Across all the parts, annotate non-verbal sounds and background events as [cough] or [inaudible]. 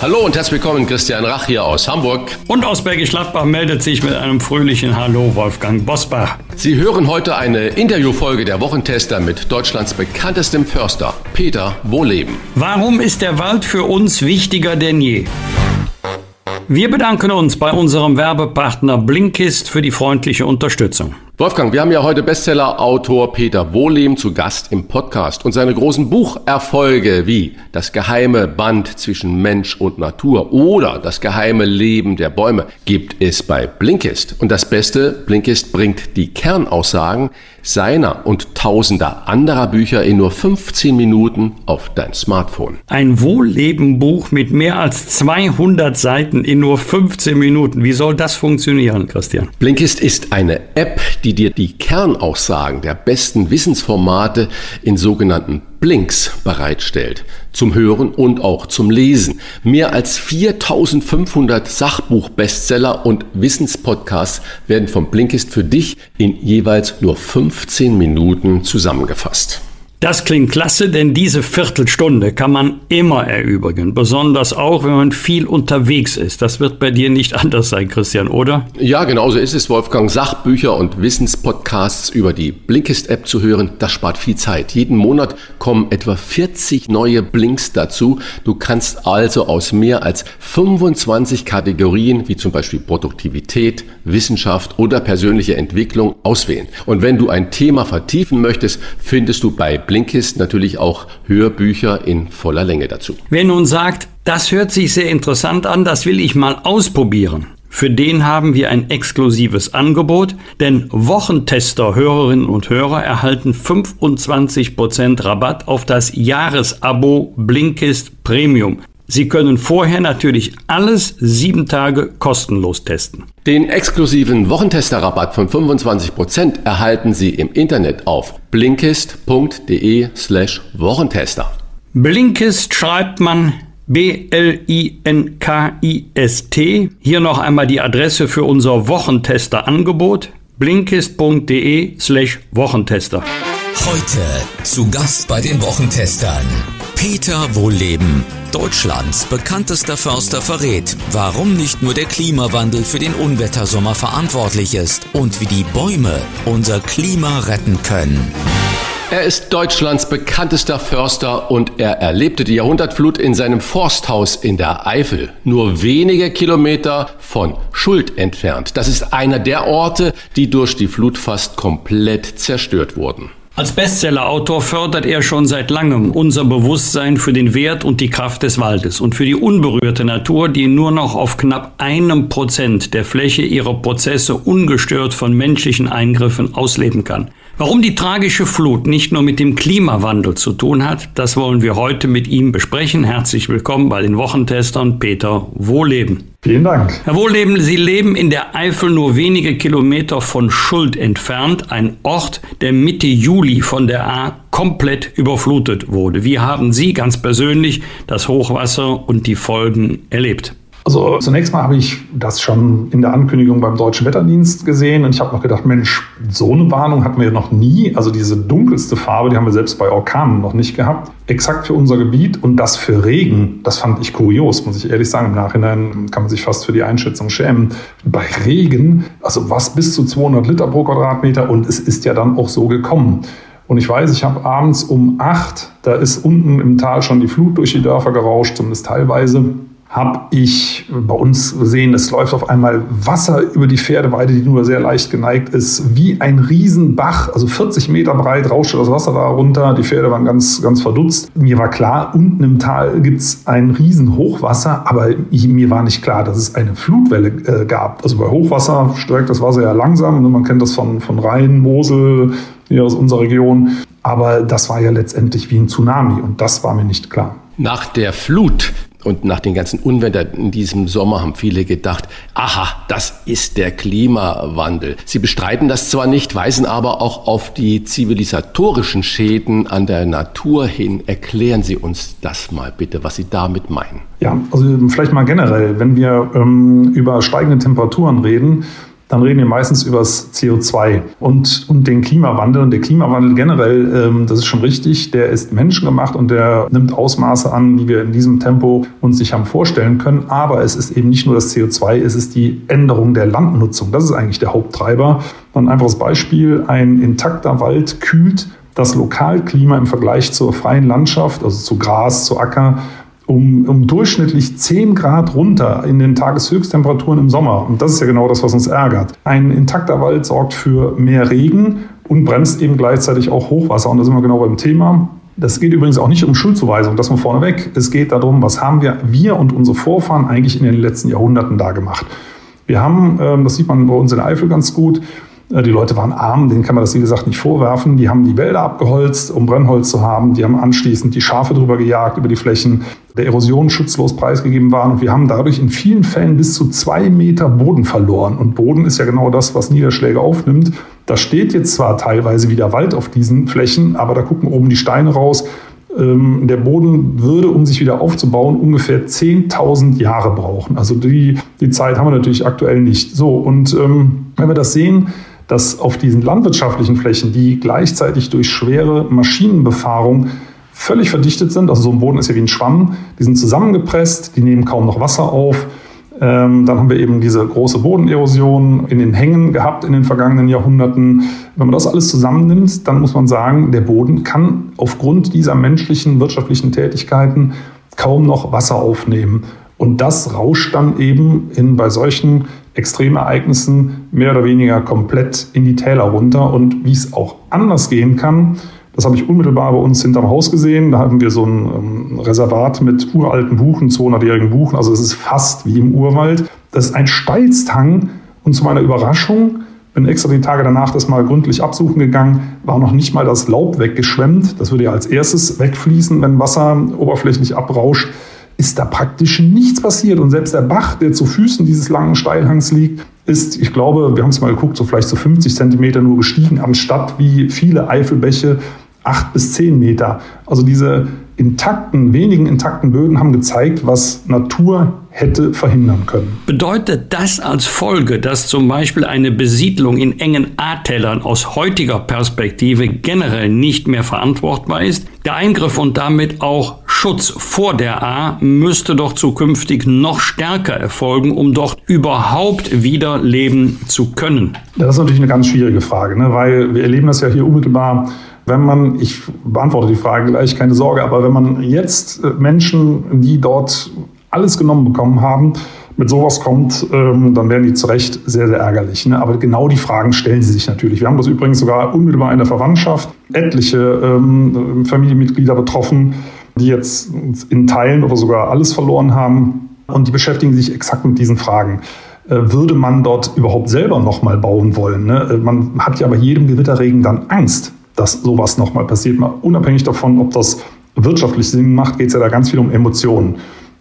Hallo und herzlich willkommen, Christian Rach hier aus Hamburg. Und aus Bergisch Gladbach meldet sich mit einem fröhlichen Hallo Wolfgang Bosbach. Sie hören heute eine Interviewfolge der Wochentester mit Deutschlands bekanntestem Förster, Peter Wohleben. Warum ist der Wald für uns wichtiger denn je? Wir bedanken uns bei unserem Werbepartner Blinkist für die freundliche Unterstützung. Wolfgang, wir haben ja heute Bestseller-Autor Peter Wohlem zu Gast im Podcast und seine großen Bucherfolge wie Das geheime Band zwischen Mensch und Natur oder Das geheime Leben der Bäume gibt es bei Blinkist. Und das Beste, Blinkist bringt die Kernaussagen seiner und tausender anderer Bücher in nur 15 Minuten auf dein Smartphone. Ein Wohlleben-Buch mit mehr als 200 Seiten in nur 15 Minuten. Wie soll das funktionieren, Christian? Blinkist ist eine App, die dir die Kernaussagen der besten Wissensformate in sogenannten Blinks bereitstellt. Zum Hören und auch zum Lesen. Mehr als 4500 Sachbuch-Bestseller und Wissenspodcasts werden vom Blinkist für dich in jeweils nur 15 Minuten zusammengefasst. Das klingt klasse, denn diese Viertelstunde kann man immer erübrigen, besonders auch, wenn man viel unterwegs ist. Das wird bei dir nicht [laughs] anders sein, Christian, oder? Ja, genauso ist es, Wolfgang. Sachbücher und Wissenspodcasts über die Blinkist-App zu hören, das spart viel Zeit. Jeden Monat kommen etwa 40 neue Blinks dazu. Du kannst also aus mehr als 25 Kategorien, wie zum Beispiel Produktivität, Wissenschaft oder persönliche Entwicklung, auswählen. Und wenn du ein Thema vertiefen möchtest, findest du bei Blinkist natürlich auch Hörbücher in voller Länge dazu. Wer nun sagt, das hört sich sehr interessant an, das will ich mal ausprobieren. Für den haben wir ein exklusives Angebot, denn Wochentester, Hörerinnen und Hörer erhalten 25% Rabatt auf das Jahresabo Blinkist Premium. Sie können vorher natürlich alles sieben Tage kostenlos testen. Den exklusiven Wochentester-Rabatt von 25% erhalten Sie im Internet auf blinkist.de slash Wochentester. Blinkist schreibt man B-L-I-N-K-I-S-T. Hier noch einmal die Adresse für unser Wochentester-Angebot blinkist.de slash Wochentester. Heute zu Gast bei den Wochentestern. Peter Wohlleben, Deutschlands bekanntester Förster, verrät, warum nicht nur der Klimawandel für den Unwettersommer verantwortlich ist und wie die Bäume unser Klima retten können. Er ist Deutschlands bekanntester Förster und er erlebte die Jahrhundertflut in seinem Forsthaus in der Eifel, nur wenige Kilometer von Schuld entfernt. Das ist einer der Orte, die durch die Flut fast komplett zerstört wurden. Als Bestsellerautor fördert er schon seit langem unser Bewusstsein für den Wert und die Kraft des Waldes und für die unberührte Natur, die nur noch auf knapp einem Prozent der Fläche ihrer Prozesse ungestört von menschlichen Eingriffen ausleben kann. Warum die tragische Flut nicht nur mit dem Klimawandel zu tun hat, das wollen wir heute mit ihm besprechen. Herzlich willkommen bei den Wochentestern Peter Wohleben. Vielen Dank. Herr Wohleben, Sie leben in der Eifel nur wenige Kilometer von Schuld entfernt, ein Ort, der Mitte Juli von der A komplett überflutet wurde. Wie haben Sie ganz persönlich das Hochwasser und die Folgen erlebt? Also zunächst mal habe ich das schon in der Ankündigung beim Deutschen Wetterdienst gesehen und ich habe noch gedacht, Mensch, so eine Warnung hatten wir noch nie. Also diese dunkelste Farbe, die haben wir selbst bei Orkanen noch nicht gehabt. Exakt für unser Gebiet und das für Regen, das fand ich kurios, muss ich ehrlich sagen. Im Nachhinein kann man sich fast für die Einschätzung schämen. Bei Regen, also was bis zu 200 Liter pro Quadratmeter und es ist ja dann auch so gekommen. Und ich weiß, ich habe abends um acht, da ist unten im Tal schon die Flut durch die Dörfer gerauscht, zumindest teilweise habe ich bei uns gesehen, es läuft auf einmal Wasser über die Pferdeweide, die nur sehr leicht geneigt ist, wie ein Riesenbach, also 40 Meter breit rauschte das Wasser da runter. Die Pferde waren ganz, ganz verdutzt. Mir war klar, unten im Tal gibt es ein Riesenhochwasser, aber mir war nicht klar, dass es eine Flutwelle äh, gab. Also bei Hochwasser steigt das Wasser ja langsam. Ne? Man kennt das von, von Rhein, Mosel, hier aus unserer Region. Aber das war ja letztendlich wie ein Tsunami und das war mir nicht klar. Nach der Flut Und nach den ganzen Unwettern in diesem Sommer haben viele gedacht, aha, das ist der Klimawandel. Sie bestreiten das zwar nicht, weisen aber auch auf die zivilisatorischen Schäden an der Natur hin. Erklären Sie uns das mal bitte, was Sie damit meinen. Ja, also vielleicht mal generell, wenn wir ähm, über steigende Temperaturen reden, dann reden wir meistens über das CO2 und, und den Klimawandel. Und der Klimawandel generell, ähm, das ist schon richtig, der ist menschengemacht und der nimmt Ausmaße an, die wir in diesem Tempo uns nicht haben vorstellen können. Aber es ist eben nicht nur das CO2, es ist die Änderung der Landnutzung. Das ist eigentlich der Haupttreiber. Ein einfaches Beispiel, ein intakter Wald kühlt das Lokalklima im Vergleich zur freien Landschaft, also zu Gras, zu Acker, um, um durchschnittlich 10 Grad runter in den Tageshöchsttemperaturen im Sommer. Und das ist ja genau das, was uns ärgert. Ein intakter Wald sorgt für mehr Regen und bremst eben gleichzeitig auch Hochwasser. Und da sind wir genau beim Thema. Das geht übrigens auch nicht um Schuldzuweisung, das mal vorneweg. Es geht darum, was haben wir, wir und unsere Vorfahren eigentlich in den letzten Jahrhunderten da gemacht. Wir haben, ähm, das sieht man bei uns in Eifel ganz gut, die Leute waren arm, denen kann man das wie gesagt nicht vorwerfen. Die haben die Wälder abgeholzt, um Brennholz zu haben. Die haben anschließend die Schafe drüber gejagt über die Flächen, der Erosion schutzlos preisgegeben waren. Und wir haben dadurch in vielen Fällen bis zu zwei Meter Boden verloren. Und Boden ist ja genau das, was Niederschläge aufnimmt. Da steht jetzt zwar teilweise wieder Wald auf diesen Flächen, aber da gucken oben die Steine raus. Ähm, der Boden würde, um sich wieder aufzubauen, ungefähr 10.000 Jahre brauchen. Also die, die Zeit haben wir natürlich aktuell nicht. So, und ähm, wenn wir das sehen, dass auf diesen landwirtschaftlichen Flächen, die gleichzeitig durch schwere Maschinenbefahrung völlig verdichtet sind, also so ein Boden ist ja wie ein Schwamm, die sind zusammengepresst, die nehmen kaum noch Wasser auf. Ähm, dann haben wir eben diese große Bodenerosion in den Hängen gehabt in den vergangenen Jahrhunderten. Wenn man das alles zusammennimmt, dann muss man sagen, der Boden kann aufgrund dieser menschlichen wirtschaftlichen Tätigkeiten kaum noch Wasser aufnehmen. Und das rauscht dann eben in, bei solchen Extremereignissen mehr oder weniger komplett in die Täler runter. Und wie es auch anders gehen kann, das habe ich unmittelbar bei uns hinterm Haus gesehen. Da haben wir so ein ähm, Reservat mit uralten Buchen, 200-jährigen Buchen. Also es ist fast wie im Urwald. Das ist ein Steilstang. Und zu meiner Überraschung bin extra die Tage danach das mal gründlich absuchen gegangen, war noch nicht mal das Laub weggeschwemmt. Das würde ja als erstes wegfließen, wenn Wasser oberflächlich abrauscht ist da praktisch nichts passiert. Und selbst der Bach, der zu Füßen dieses langen Steilhangs liegt, ist, ich glaube, wir haben es mal geguckt, so vielleicht so 50 Zentimeter nur gestiegen, anstatt wie viele Eifelbäche acht bis zehn Meter. Also diese intakten, wenigen intakten Böden haben gezeigt, was Natur hätte verhindern können. Bedeutet das als Folge, dass zum Beispiel eine Besiedlung in engen A-Tälern aus heutiger Perspektive generell nicht mehr verantwortbar ist? Der Eingriff und damit auch Schutz vor der A müsste doch zukünftig noch stärker erfolgen, um dort überhaupt wieder leben zu können. Das ist natürlich eine ganz schwierige Frage, ne? weil wir erleben das ja hier unmittelbar wenn man, ich beantworte die Frage gleich, keine Sorge, aber wenn man jetzt äh, Menschen, die dort alles genommen bekommen haben, mit sowas kommt, ähm, dann werden die zu Recht sehr, sehr ärgerlich. Ne? Aber genau die Fragen stellen sie sich natürlich. Wir haben das übrigens sogar unmittelbar in der Verwandtschaft, etliche ähm, Familienmitglieder betroffen, die jetzt in Teilen oder sogar alles verloren haben. Und die beschäftigen sich exakt mit diesen Fragen äh, würde man dort überhaupt selber nochmal bauen wollen. Ne? Äh, man hat ja bei jedem Gewitterregen dann Angst dass sowas nochmal passiert. Mal unabhängig davon, ob das wirtschaftlich Sinn macht, geht es ja da ganz viel um Emotionen.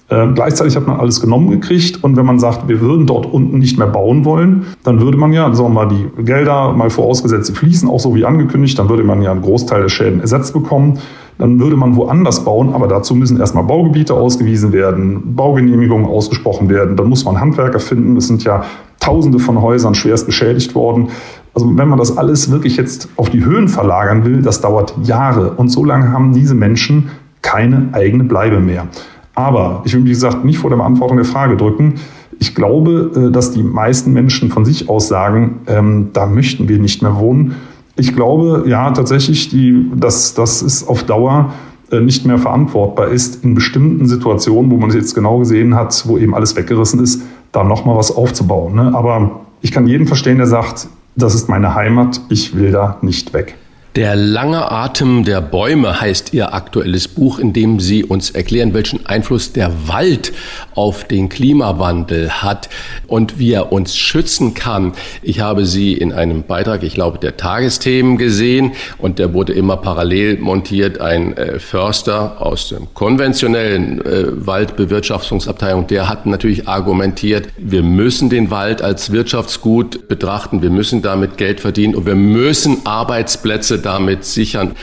Äh, gleichzeitig hat man alles genommen gekriegt und wenn man sagt, wir würden dort unten nicht mehr bauen wollen, dann würde man ja, sagen wir mal, die Gelder mal vorausgesetzt, sie fließen auch so wie angekündigt, dann würde man ja einen Großteil der Schäden ersetzt bekommen. Dann würde man woanders bauen, aber dazu müssen erstmal Baugebiete ausgewiesen werden, Baugenehmigungen ausgesprochen werden, dann muss man Handwerker finden. Es sind ja Tausende von Häusern schwerst beschädigt worden. Also wenn man das alles wirklich jetzt auf die Höhen verlagern will, das dauert Jahre. Und so lange haben diese Menschen keine eigene Bleibe mehr. Aber ich will, wie gesagt, nicht vor der Beantwortung der Frage drücken. Ich glaube, äh, dass die meisten Menschen von sich aus sagen, ähm, da möchten wir nicht mehr wohnen. Ich glaube, ja, tatsächlich, die, dass das auf Dauer äh, nicht mehr verantwortbar ist, in bestimmten Situationen, wo man es jetzt genau gesehen hat, wo eben alles weggerissen ist, da nochmal was aufzubauen. Ne? Aber ich kann jeden verstehen, der sagt, das ist meine Heimat, ich will da nicht weg. Der lange Atem der Bäume heißt Ihr aktuelles Buch, in dem Sie uns erklären, welchen Einfluss der Wald auf den Klimawandel hat und wie er uns schützen kann. Ich habe Sie in einem Beitrag, ich glaube, der Tagesthemen gesehen und der wurde immer parallel montiert. Ein äh, Förster aus dem konventionellen äh, Waldbewirtschaftungsabteilung, der hat natürlich argumentiert, wir müssen den Wald als Wirtschaftsgut betrachten, wir müssen damit Geld verdienen und wir müssen Arbeitsplätze damit sichern.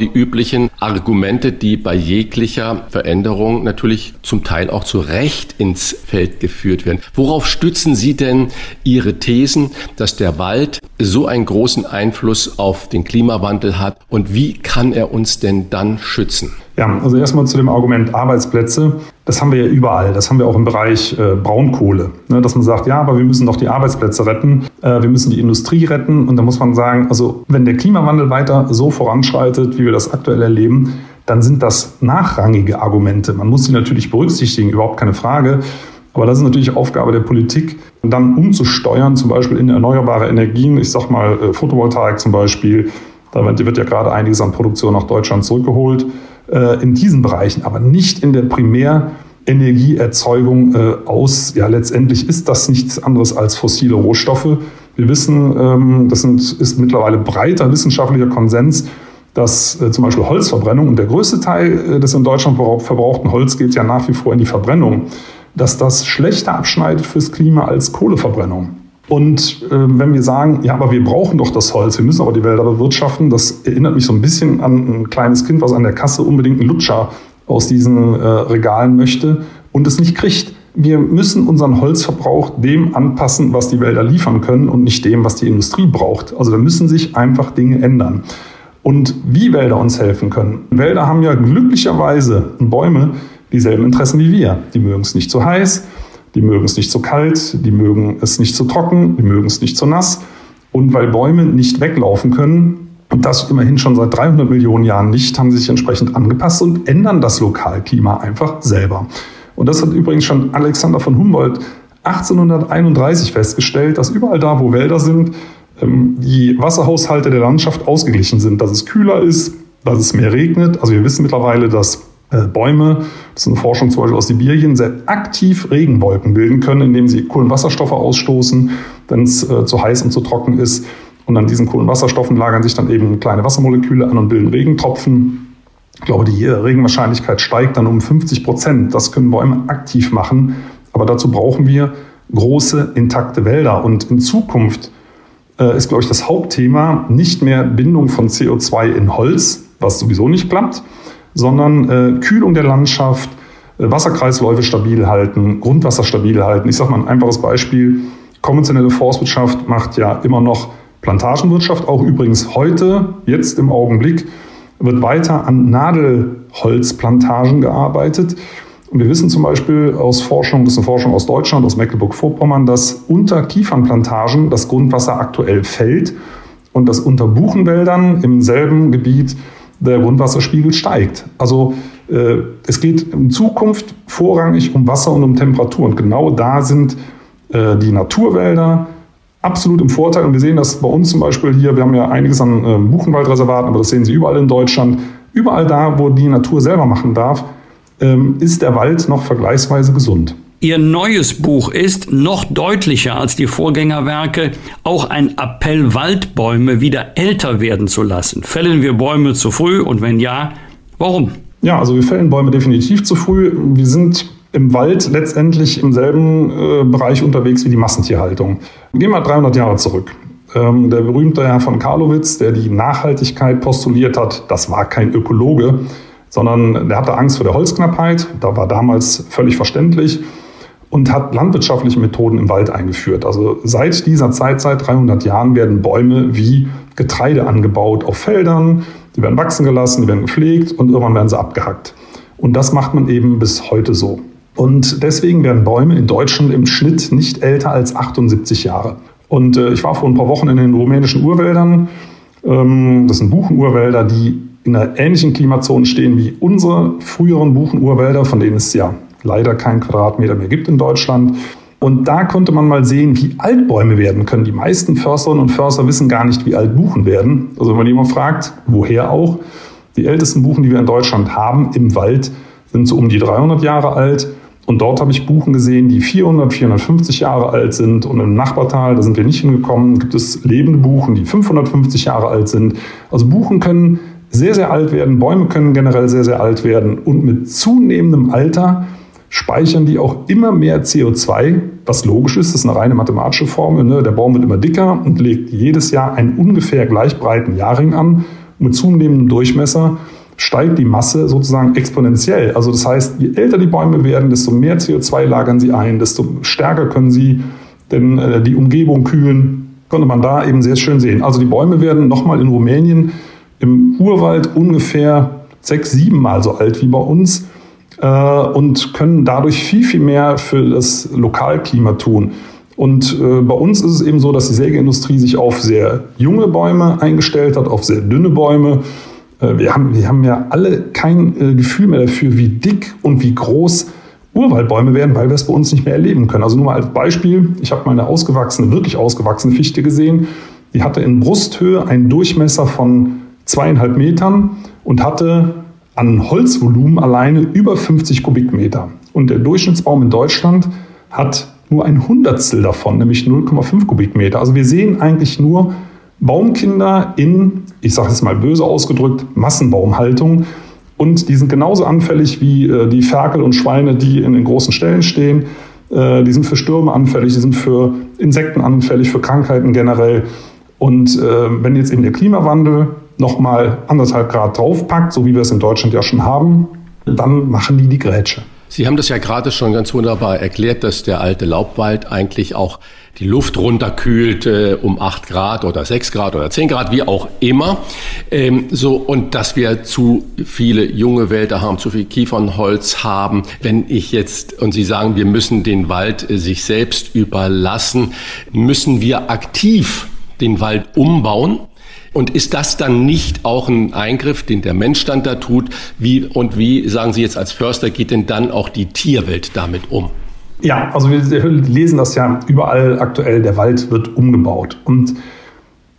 Die üblichen Argumente, die bei jeglicher Veränderung natürlich zum Teil auch zu Recht ins Feld geführt werden. Worauf stützen Sie denn Ihre Thesen, dass der Wald so einen großen Einfluss auf den Klimawandel hat und wie kann er uns denn dann schützen? Ja, also erstmal zu dem Argument Arbeitsplätze. Das haben wir ja überall. Das haben wir auch im Bereich äh, Braunkohle. Ne, dass man sagt, ja, aber wir müssen doch die Arbeitsplätze retten. Äh, wir müssen die Industrie retten. Und da muss man sagen, also wenn der Klimawandel weiter so voranschreitet, wie wir das aktuell erleben, dann sind das nachrangige Argumente. Man muss sie natürlich berücksichtigen, überhaupt keine Frage. Aber das ist natürlich Aufgabe der Politik, dann umzusteuern, zum Beispiel in erneuerbare Energien. Ich sag mal äh, Photovoltaik zum Beispiel. Da wird ja gerade einiges an Produktion nach Deutschland zurückgeholt äh, in diesen Bereichen, aber nicht in der Primärenergieerzeugung äh, aus. Ja, letztendlich ist das nichts anderes als fossile Rohstoffe. Wir wissen, ähm, das sind, ist mittlerweile breiter wissenschaftlicher Konsens, dass äh, zum Beispiel Holzverbrennung und der größte Teil äh, des in Deutschland verbrauchten Holz geht ja nach wie vor in die Verbrennung, dass das schlechter abschneidet fürs Klima als Kohleverbrennung. Und äh, wenn wir sagen, ja, aber wir brauchen doch das Holz, wir müssen aber die Wälder bewirtschaften, das erinnert mich so ein bisschen an ein kleines Kind, was an der Kasse unbedingt einen Lutscher aus diesen äh, Regalen möchte und es nicht kriegt. Wir müssen unseren Holzverbrauch dem anpassen, was die Wälder liefern können und nicht dem, was die Industrie braucht. Also da müssen sich einfach Dinge ändern. Und wie Wälder uns helfen können. Wälder haben ja glücklicherweise Bäume dieselben Interessen wie wir. Die mögen es nicht zu heiß, die mögen es nicht zu kalt, die mögen es nicht zu trocken, die mögen es nicht zu nass. Und weil Bäume nicht weglaufen können, und das immerhin schon seit 300 Millionen Jahren nicht, haben sie sich entsprechend angepasst und ändern das Lokalklima einfach selber. Und das hat übrigens schon Alexander von Humboldt 1831 festgestellt, dass überall da, wo Wälder sind, ähm, die Wasserhaushalte der Landschaft ausgeglichen sind, dass es kühler ist, dass es mehr regnet. Also wir wissen mittlerweile, dass Bäume, das ist eine Forschung zum Beispiel aus Sibirien, sehr aktiv Regenwolken bilden können, indem sie Kohlenwasserstoffe ausstoßen, wenn es äh, zu heiß und zu trocken ist. Und an diesen Kohlenwasserstoffen lagern sich dann eben kleine Wassermoleküle an und bilden Regentropfen. Ich glaube, die Regenwahrscheinlichkeit steigt dann um 50 Prozent. Das können Bäume aktiv machen. Aber dazu brauchen wir große, intakte Wälder. Und in Zukunft äh, ist, glaube ich, das Hauptthema nicht mehr Bindung von CO2 in Holz, was sowieso nicht klappt, sondern äh, Kühlung der Landschaft, äh, Wasserkreisläufe stabil halten, Grundwasser stabil halten. Ich sage mal ein einfaches Beispiel. Konventionelle Forstwirtschaft macht ja immer noch Plantagenwirtschaft, auch übrigens heute, jetzt im Augenblick, wird weiter an Nadelholzplantagen gearbeitet. Und wir wissen zum Beispiel aus Forschung, das ist eine Forschung aus Deutschland, aus Mecklenburg-Vorpommern, dass unter Kiefernplantagen das Grundwasser aktuell fällt und dass unter Buchenwäldern im selben Gebiet der Grundwasserspiegel steigt. Also äh, es geht in Zukunft vorrangig um Wasser und um Temperatur. Und genau da sind äh, die Naturwälder absolut im Vorteil. Und wir sehen das bei uns zum Beispiel hier. Wir haben ja einiges an äh, Buchenwaldreservaten, aber das sehen Sie überall in Deutschland. Überall da, wo die Natur selber machen darf, ähm, ist der Wald noch vergleichsweise gesund. Ihr neues Buch ist noch deutlicher als die Vorgängerwerke auch ein Appell, Waldbäume wieder älter werden zu lassen. Fällen wir Bäume zu früh und wenn ja, warum? Ja, also wir fällen Bäume definitiv zu früh. Wir sind im Wald letztendlich im selben äh, Bereich unterwegs wie die Massentierhaltung. Gehen wir 300 Jahre zurück. Ähm, der berühmte Herr von Karlowitz, der die Nachhaltigkeit postuliert hat, das war kein Ökologe, sondern der hatte Angst vor der Holzknappheit. Da war damals völlig verständlich und hat landwirtschaftliche Methoden im Wald eingeführt. Also seit dieser Zeit, seit 300 Jahren, werden Bäume wie Getreide angebaut auf Feldern. Die werden wachsen gelassen, die werden gepflegt und irgendwann werden sie abgehackt. Und das macht man eben bis heute so. Und deswegen werden Bäume in Deutschland im Schnitt nicht älter als 78 Jahre. Und äh, ich war vor ein paar Wochen in den rumänischen Urwäldern. Ähm, das sind Buchenurwälder, die in einer ähnlichen Klimazone stehen wie unsere früheren Buchenurwälder, von denen es ja leider keinen Quadratmeter mehr gibt in Deutschland. Und da konnte man mal sehen, wie alt Bäume werden können. Die meisten Försterinnen und Förster wissen gar nicht, wie alt Buchen werden. Also wenn man jemand fragt, woher auch, die ältesten Buchen, die wir in Deutschland haben im Wald, sind so um die 300 Jahre alt. Und dort habe ich Buchen gesehen, die 400, 450 Jahre alt sind. Und im Nachbartal, da sind wir nicht hingekommen, gibt es lebende Buchen, die 550 Jahre alt sind. Also Buchen können sehr, sehr alt werden, Bäume können generell sehr, sehr alt werden. Und mit zunehmendem Alter speichern die auch immer mehr CO2, was logisch ist, das ist eine reine mathematische Formel. Ne? Der Baum wird immer dicker und legt jedes Jahr einen ungefähr gleich breiten Jahrring an. Mit zunehmendem Durchmesser steigt die Masse sozusagen exponentiell. Also das heißt, je älter die Bäume werden, desto mehr CO2 lagern sie ein, desto stärker können sie denn äh, die Umgebung kühlen. Konnte man da eben sehr schön sehen. Also die Bäume werden nochmal in Rumänien im Urwald ungefähr sechs, sieben Mal so alt wie bei uns und können dadurch viel, viel mehr für das Lokalklima tun. Und äh, bei uns ist es eben so, dass die Sägeindustrie sich auf sehr junge Bäume eingestellt hat, auf sehr dünne Bäume. Äh, wir, haben, wir haben ja alle kein äh, Gefühl mehr dafür, wie dick und wie groß Urwaldbäume werden, weil wir es bei uns nicht mehr erleben können. Also nur mal als Beispiel, ich habe mal eine ausgewachsene, wirklich ausgewachsene Fichte gesehen. Die hatte in Brusthöhe einen Durchmesser von zweieinhalb Metern und hatte an Holzvolumen alleine über 50 Kubikmeter. Und der Durchschnittsbaum in Deutschland hat nur ein Hundertstel davon, nämlich 0,5 Kubikmeter. Also wir sehen eigentlich nur Baumkinder in, ich sage es mal böse ausgedrückt, Massenbaumhaltung. Und die sind genauso anfällig wie äh, die Ferkel und Schweine, die in den großen Stellen stehen. Äh, die sind für Stürme anfällig, die sind für Insekten anfällig, für Krankheiten generell. Und äh, wenn jetzt eben der Klimawandel nochmal anderthalb Grad draufpackt, so wie wir es in Deutschland ja schon haben, dann machen die die Grätsche. Sie haben das ja gerade schon ganz wunderbar erklärt, dass der alte Laubwald eigentlich auch die Luft runterkühlt äh, um acht Grad oder sechs Grad oder zehn Grad, wie auch immer. Ähm, so, und dass wir zu viele junge Wälder haben, zu viel Kiefernholz haben. Wenn ich jetzt, und Sie sagen, wir müssen den Wald äh, sich selbst überlassen, müssen wir aktiv den Wald umbauen? Und ist das dann nicht auch ein Eingriff, den der Mensch dann da tut? Wie, und wie, sagen Sie jetzt als Förster, geht denn dann auch die Tierwelt damit um? Ja, also wir lesen das ja überall aktuell, der Wald wird umgebaut. Und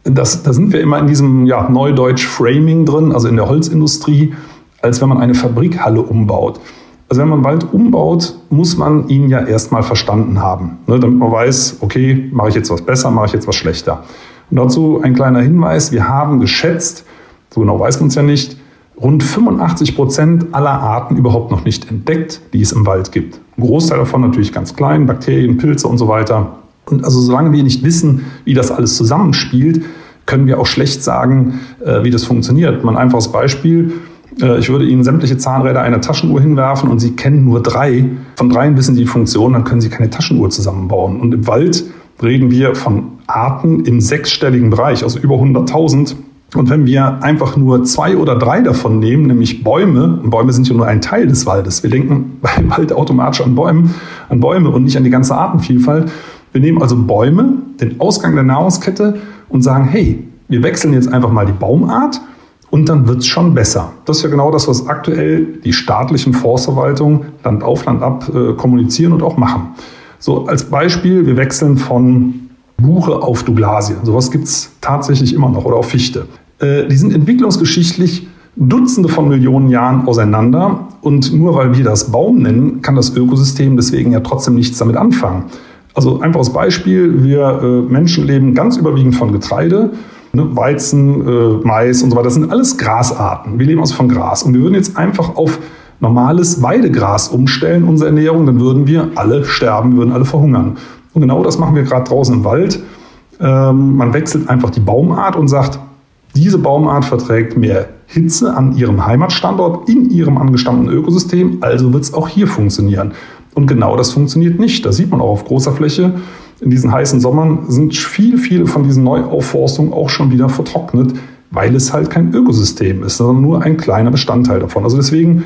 das, da sind wir immer in diesem ja, Neudeutsch Framing drin, also in der Holzindustrie, als wenn man eine Fabrikhalle umbaut. Also wenn man Wald umbaut, muss man ihn ja erstmal verstanden haben, ne, damit man weiß, okay, mache ich jetzt was besser, mache ich jetzt was schlechter. Und dazu ein kleiner Hinweis. Wir haben geschätzt, so genau weiß man es ja nicht, rund 85 Prozent aller Arten überhaupt noch nicht entdeckt, die es im Wald gibt. Ein Großteil davon natürlich ganz klein, Bakterien, Pilze und so weiter. Und also solange wir nicht wissen, wie das alles zusammenspielt, können wir auch schlecht sagen, äh, wie das funktioniert. Mal ein einfaches Beispiel. Äh, ich würde Ihnen sämtliche Zahnräder einer Taschenuhr hinwerfen und Sie kennen nur drei. Von dreien wissen Sie die Funktion, dann können Sie keine Taschenuhr zusammenbauen. Und im Wald reden wir von Arten im sechsstelligen Bereich, also über 100.000. Und wenn wir einfach nur zwei oder drei davon nehmen, nämlich Bäume, und Bäume sind ja nur ein Teil des Waldes, wir denken [laughs] beim Wald automatisch an Bäume, an Bäume und nicht an die ganze Artenvielfalt. Wir nehmen also Bäume, den Ausgang der Nahrungskette und sagen, hey, wir wechseln jetzt einfach mal die Baumart und dann wird es schon besser. Das ist ja genau das, was aktuell die staatlichen Forstverwaltungen Land auf Land ab äh, kommunizieren und auch machen. So als Beispiel, wir wechseln von Buche auf Douglasie. Sowas gibt es tatsächlich immer noch oder auf Fichte. Äh, die sind entwicklungsgeschichtlich Dutzende von Millionen Jahren auseinander und nur weil wir das Baum nennen, kann das Ökosystem deswegen ja trotzdem nichts damit anfangen. Also einfaches Beispiel, wir äh, Menschen leben ganz überwiegend von Getreide, ne, Weizen, äh, Mais und so weiter. Das sind alles Grasarten. Wir leben also von Gras und wir würden jetzt einfach auf normales Weidegras umstellen, unsere Ernährung, dann würden wir alle sterben, würden alle verhungern. Und genau das machen wir gerade draußen im Wald. Ähm, man wechselt einfach die Baumart und sagt, diese Baumart verträgt mehr Hitze an ihrem Heimatstandort, in ihrem angestammten Ökosystem, also wird es auch hier funktionieren. Und genau das funktioniert nicht. Das sieht man auch auf großer Fläche. In diesen heißen Sommern sind viel, viele von diesen Neuaufforstungen auch schon wieder vertrocknet, weil es halt kein Ökosystem ist, sondern nur ein kleiner Bestandteil davon. Also deswegen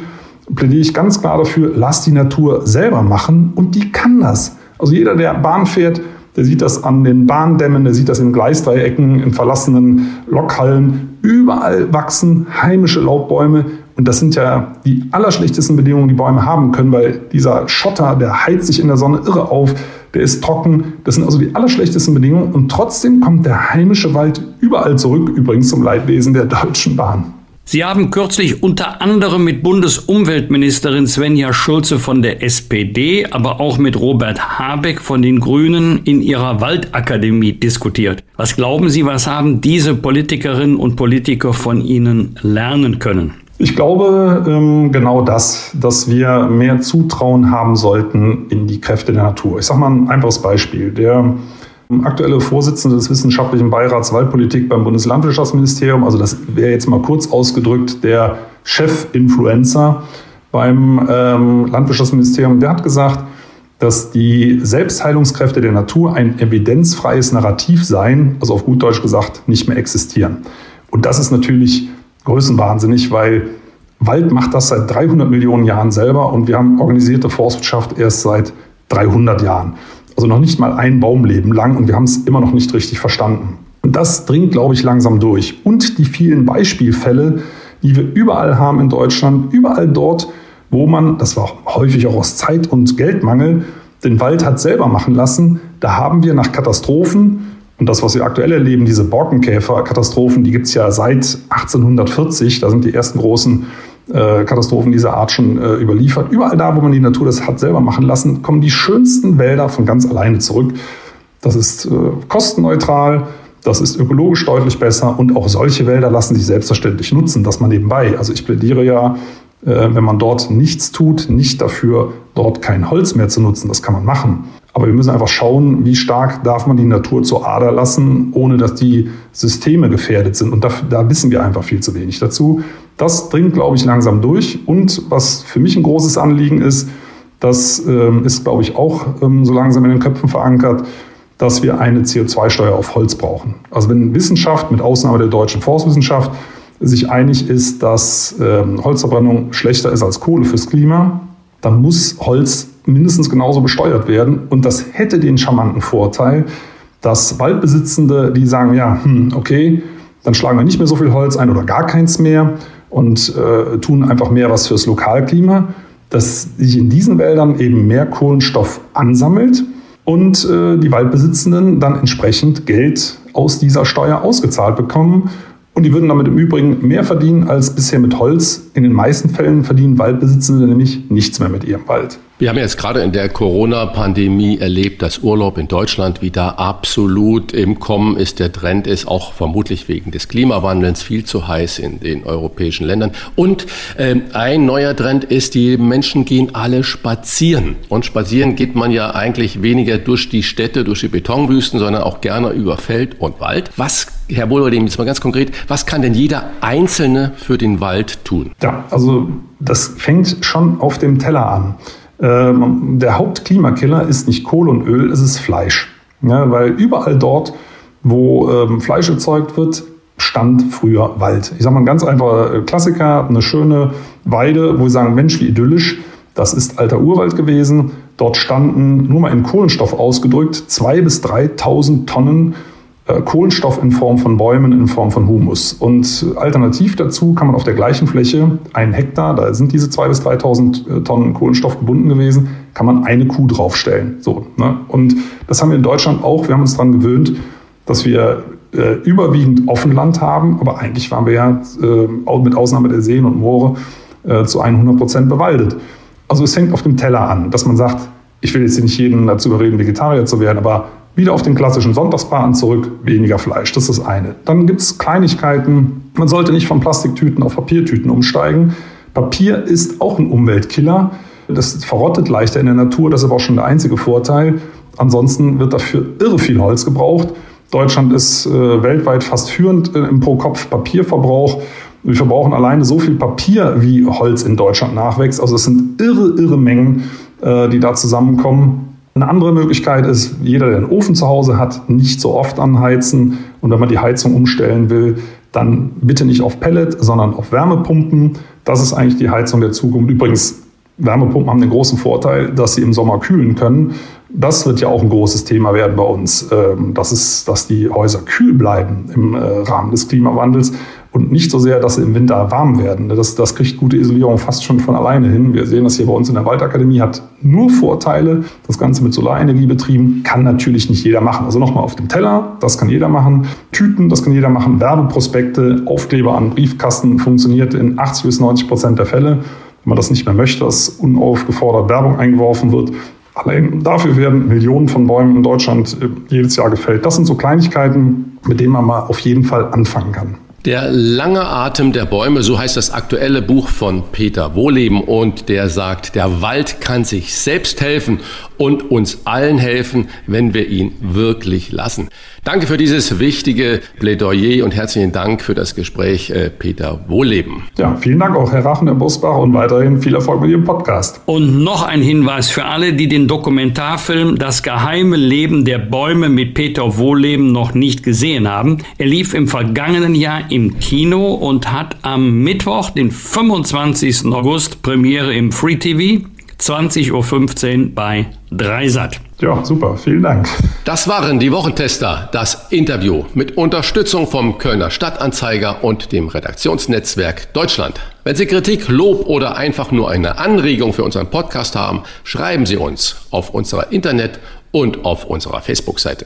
plädiere ich ganz klar dafür, lass die Natur selber machen und die kann das. Also jeder, der Bahn fährt, der sieht das an den Bahndämmen, der sieht das in Gleisdreiecken, in verlassenen Lokhallen. Überall wachsen heimische Laubbäume Und das sind ja die allerschlechtesten Bedingungen, die Bäume haben können, weil dieser Schotter, der heizt sich in der Sonne irre auf, der ist trocken. Das sind also die allerschlechtesten Bedingungen. Und trotzdem kommt der heimische Wald überall zurück, übrigens zum Leidwesen der Deutschen Bahn. Sie haben kürzlich unter anderem mit Bundesumweltministerin Svenja Schulze von der SPD, aber auch mit Robert Habeck von den Grünen in ihrer Waldakademie diskutiert. Was glauben Sie, was haben diese Politikerinnen und Politiker von Ihnen lernen können? Ich glaube ähm, genau das, dass wir mehr Zutrauen haben sollten in die Kräfte der Natur. Ich sage mal ein einfaches Beispiel. Der aktuelle Vorsitzende des Wissenschaftlichen Beirats Waldpolitik beim Bundeslandwirtschaftsministerium, also das wäre jetzt mal kurz ausgedrückt der Chef-Influencer beim ähm, Landwirtschaftsministerium, der hat gesagt, dass die Selbstheilungskräfte der Natur ein evidenzfreies Narrativ seien, also auf gut Deutsch gesagt, nicht mehr existieren. Und das ist natürlich größenwahnsinnig, weil Wald macht das seit 300 Millionen Jahren selber und wir haben organisierte Forstwirtschaft erst seit 300 Jahren. Also noch nicht mal ein Baumleben lang und wir haben es immer noch nicht richtig verstanden. Und das dringt, glaube ich, langsam durch. Und die vielen Beispielfälle, die wir überall haben in Deutschland, überall dort, wo man, das war häufig auch aus Zeit- und Geldmangel, den Wald hat selber machen lassen, da haben wir nach Katastrophen, und das, was wir aktuell erleben, diese Borkenkäfer-Katastrophen, die gibt es ja seit 1840, da sind die ersten großen äh, Katastrophen dieser Art schon äh, überliefert. Überall da, wo man die Natur das hat selber machen lassen, kommen die schönsten Wälder von ganz alleine zurück. Das ist äh, kostenneutral, das ist ökologisch deutlich besser und auch solche Wälder lassen sich selbstverständlich nutzen, dass man nebenbei. Also ich plädiere ja, äh, wenn man dort nichts tut, nicht dafür, dort kein Holz mehr zu nutzen. Das kann man machen. Aber wir müssen einfach schauen, wie stark darf man die Natur zur Ader lassen, ohne dass die Systeme gefährdet sind. Und da, da wissen wir einfach viel zu wenig dazu. Das dringt, glaube ich, langsam durch. Und was für mich ein großes Anliegen ist, das ähm, ist, glaube ich, auch ähm, so langsam in den Köpfen verankert, dass wir eine CO2-Steuer auf Holz brauchen. Also wenn Wissenschaft, mit Ausnahme der deutschen Forstwissenschaft, sich einig ist, dass ähm, Holzverbrennung schlechter ist als Kohle fürs Klima, dann muss Holz mindestens genauso besteuert werden. Und das hätte den charmanten Vorteil, dass Waldbesitzende, die sagen, ja, hm, okay, dann schlagen wir nicht mehr so viel Holz ein oder gar keins mehr und äh, tun einfach mehr was fürs Lokalklima, dass sich in diesen Wäldern eben mehr Kohlenstoff ansammelt und äh, die Waldbesitzenden dann entsprechend Geld aus dieser Steuer ausgezahlt bekommen und die würden damit im Übrigen mehr verdienen als bisher mit Holz. In den meisten Fällen verdienen Waldbesitzende nämlich nichts mehr mit ihrem Wald. Wir haben jetzt gerade in der Corona-Pandemie erlebt, dass Urlaub in Deutschland wieder absolut im Kommen ist. Der Trend ist auch vermutlich wegen des Klimawandels viel zu heiß in den europäischen Ländern. Und äh, ein neuer Trend ist, die Menschen gehen alle spazieren. Und spazieren geht man ja eigentlich weniger durch die Städte, durch die Betonwüsten, sondern auch gerne über Feld und Wald. Was Herr Wohlerdem, jetzt mal ganz konkret, was kann denn jeder Einzelne für den Wald tun? Ja, also das fängt schon auf dem Teller an. Ähm, der Hauptklimakiller ist nicht Kohle und Öl, es ist Fleisch. Ja, weil überall dort, wo ähm, Fleisch erzeugt wird, stand früher Wald. Ich sage mal ein ganz einfacher Klassiker, eine schöne Weide, wo wir sagen, Mensch, wie idyllisch, das ist alter Urwald gewesen. Dort standen, nur mal in Kohlenstoff ausgedrückt, zwei bis 3.000 Tonnen äh, Kohlenstoff in Form von Bäumen, in Form von Humus. Und alternativ dazu kann man auf der gleichen Fläche, ein Hektar, da sind diese 2.000 bis 3.000 äh, Tonnen Kohlenstoff gebunden gewesen, kann man eine Kuh draufstellen. So, ne? Und das haben wir in Deutschland auch. Wir haben uns daran gewöhnt, dass wir äh, überwiegend Offenland haben, aber eigentlich waren wir ja äh, mit Ausnahme der Seen und Moore äh, zu 100 Prozent bewaldet. Also es hängt auf dem Teller an, dass man sagt, ich will jetzt nicht jeden dazu überreden, Vegetarier zu werden, aber wieder auf den klassischen Sonntagsbraten zurück, weniger Fleisch. Das ist das eine. Dann gibt es Kleinigkeiten. Man sollte nicht von Plastiktüten auf Papiertüten umsteigen. Papier ist auch ein Umweltkiller. Das verrottet leichter in der Natur. Das ist aber auch schon der einzige Vorteil. Ansonsten wird dafür irre viel Holz gebraucht. Deutschland ist äh, weltweit fast führend äh, im Pro-Kopf-Papierverbrauch. Wir verbrauchen alleine so viel Papier, wie Holz in Deutschland nachwächst. Also es sind irre, irre Mengen, äh, die da zusammenkommen. Eine andere Möglichkeit ist, jeder, der einen Ofen zu Hause hat, nicht so oft anheizen. Und wenn man die Heizung umstellen will, dann bitte nicht auf Pellet, sondern auf Wärmepumpen. Das ist eigentlich die Heizung der Zukunft. Übrigens, Wärmepumpen haben den großen Vorteil, dass sie im Sommer kühlen können. Das wird ja auch ein großes Thema werden bei uns. Ähm, das ist, dass die Häuser kühl bleiben im äh, Rahmen des Klimawandels. Und nicht so sehr, dass sie im Winter warm werden. Das, das kriegt gute Isolierung fast schon von alleine hin. Wir sehen das hier bei uns in der Waldakademie, hat nur Vorteile. Das Ganze mit Solarenergie betrieben, kann natürlich nicht jeder machen. Also nochmal auf dem Teller, das kann jeder machen. Tüten, das kann jeder machen. Werbeprospekte, Aufkleber an Briefkasten funktioniert in 80 bis 90 Prozent der Fälle. Wenn man das nicht mehr möchte, dass unaufgefordert Werbung eingeworfen wird, Allein dafür werden Millionen von Bäumen in Deutschland äh, jedes Jahr gefällt. Das sind so Kleinigkeiten, mit denen man mal auf jeden Fall anfangen kann. Der lange Atem der Bäume, so heißt das aktuelle Buch von Peter Wohleben und der sagt, der Wald kann sich selbst helfen und uns allen helfen, wenn wir ihn wirklich lassen. Danke für dieses wichtige Plädoyer und herzlichen Dank für das Gespräch, äh, Peter Wohleben. Ja, vielen Dank auch, Herr Rachen, Herr Busbach und weiterhin viel Erfolg mit Ihrem Podcast. Und noch ein Hinweis für alle, die den Dokumentarfilm Das geheime Leben der Bäume mit Peter Wohleben noch nicht gesehen haben. Er lief im vergangenen Jahr im Kino und hat am Mittwoch, den 25. August, Premiere im Free TV. 20.15 Uhr bei Dreisat. Ja, super, vielen Dank. Das waren die Wochentester, das Interview mit Unterstützung vom Kölner Stadtanzeiger und dem Redaktionsnetzwerk Deutschland. Wenn Sie Kritik, Lob oder einfach nur eine Anregung für unseren Podcast haben, schreiben Sie uns auf unserer Internet- und auf unserer Facebook-Seite.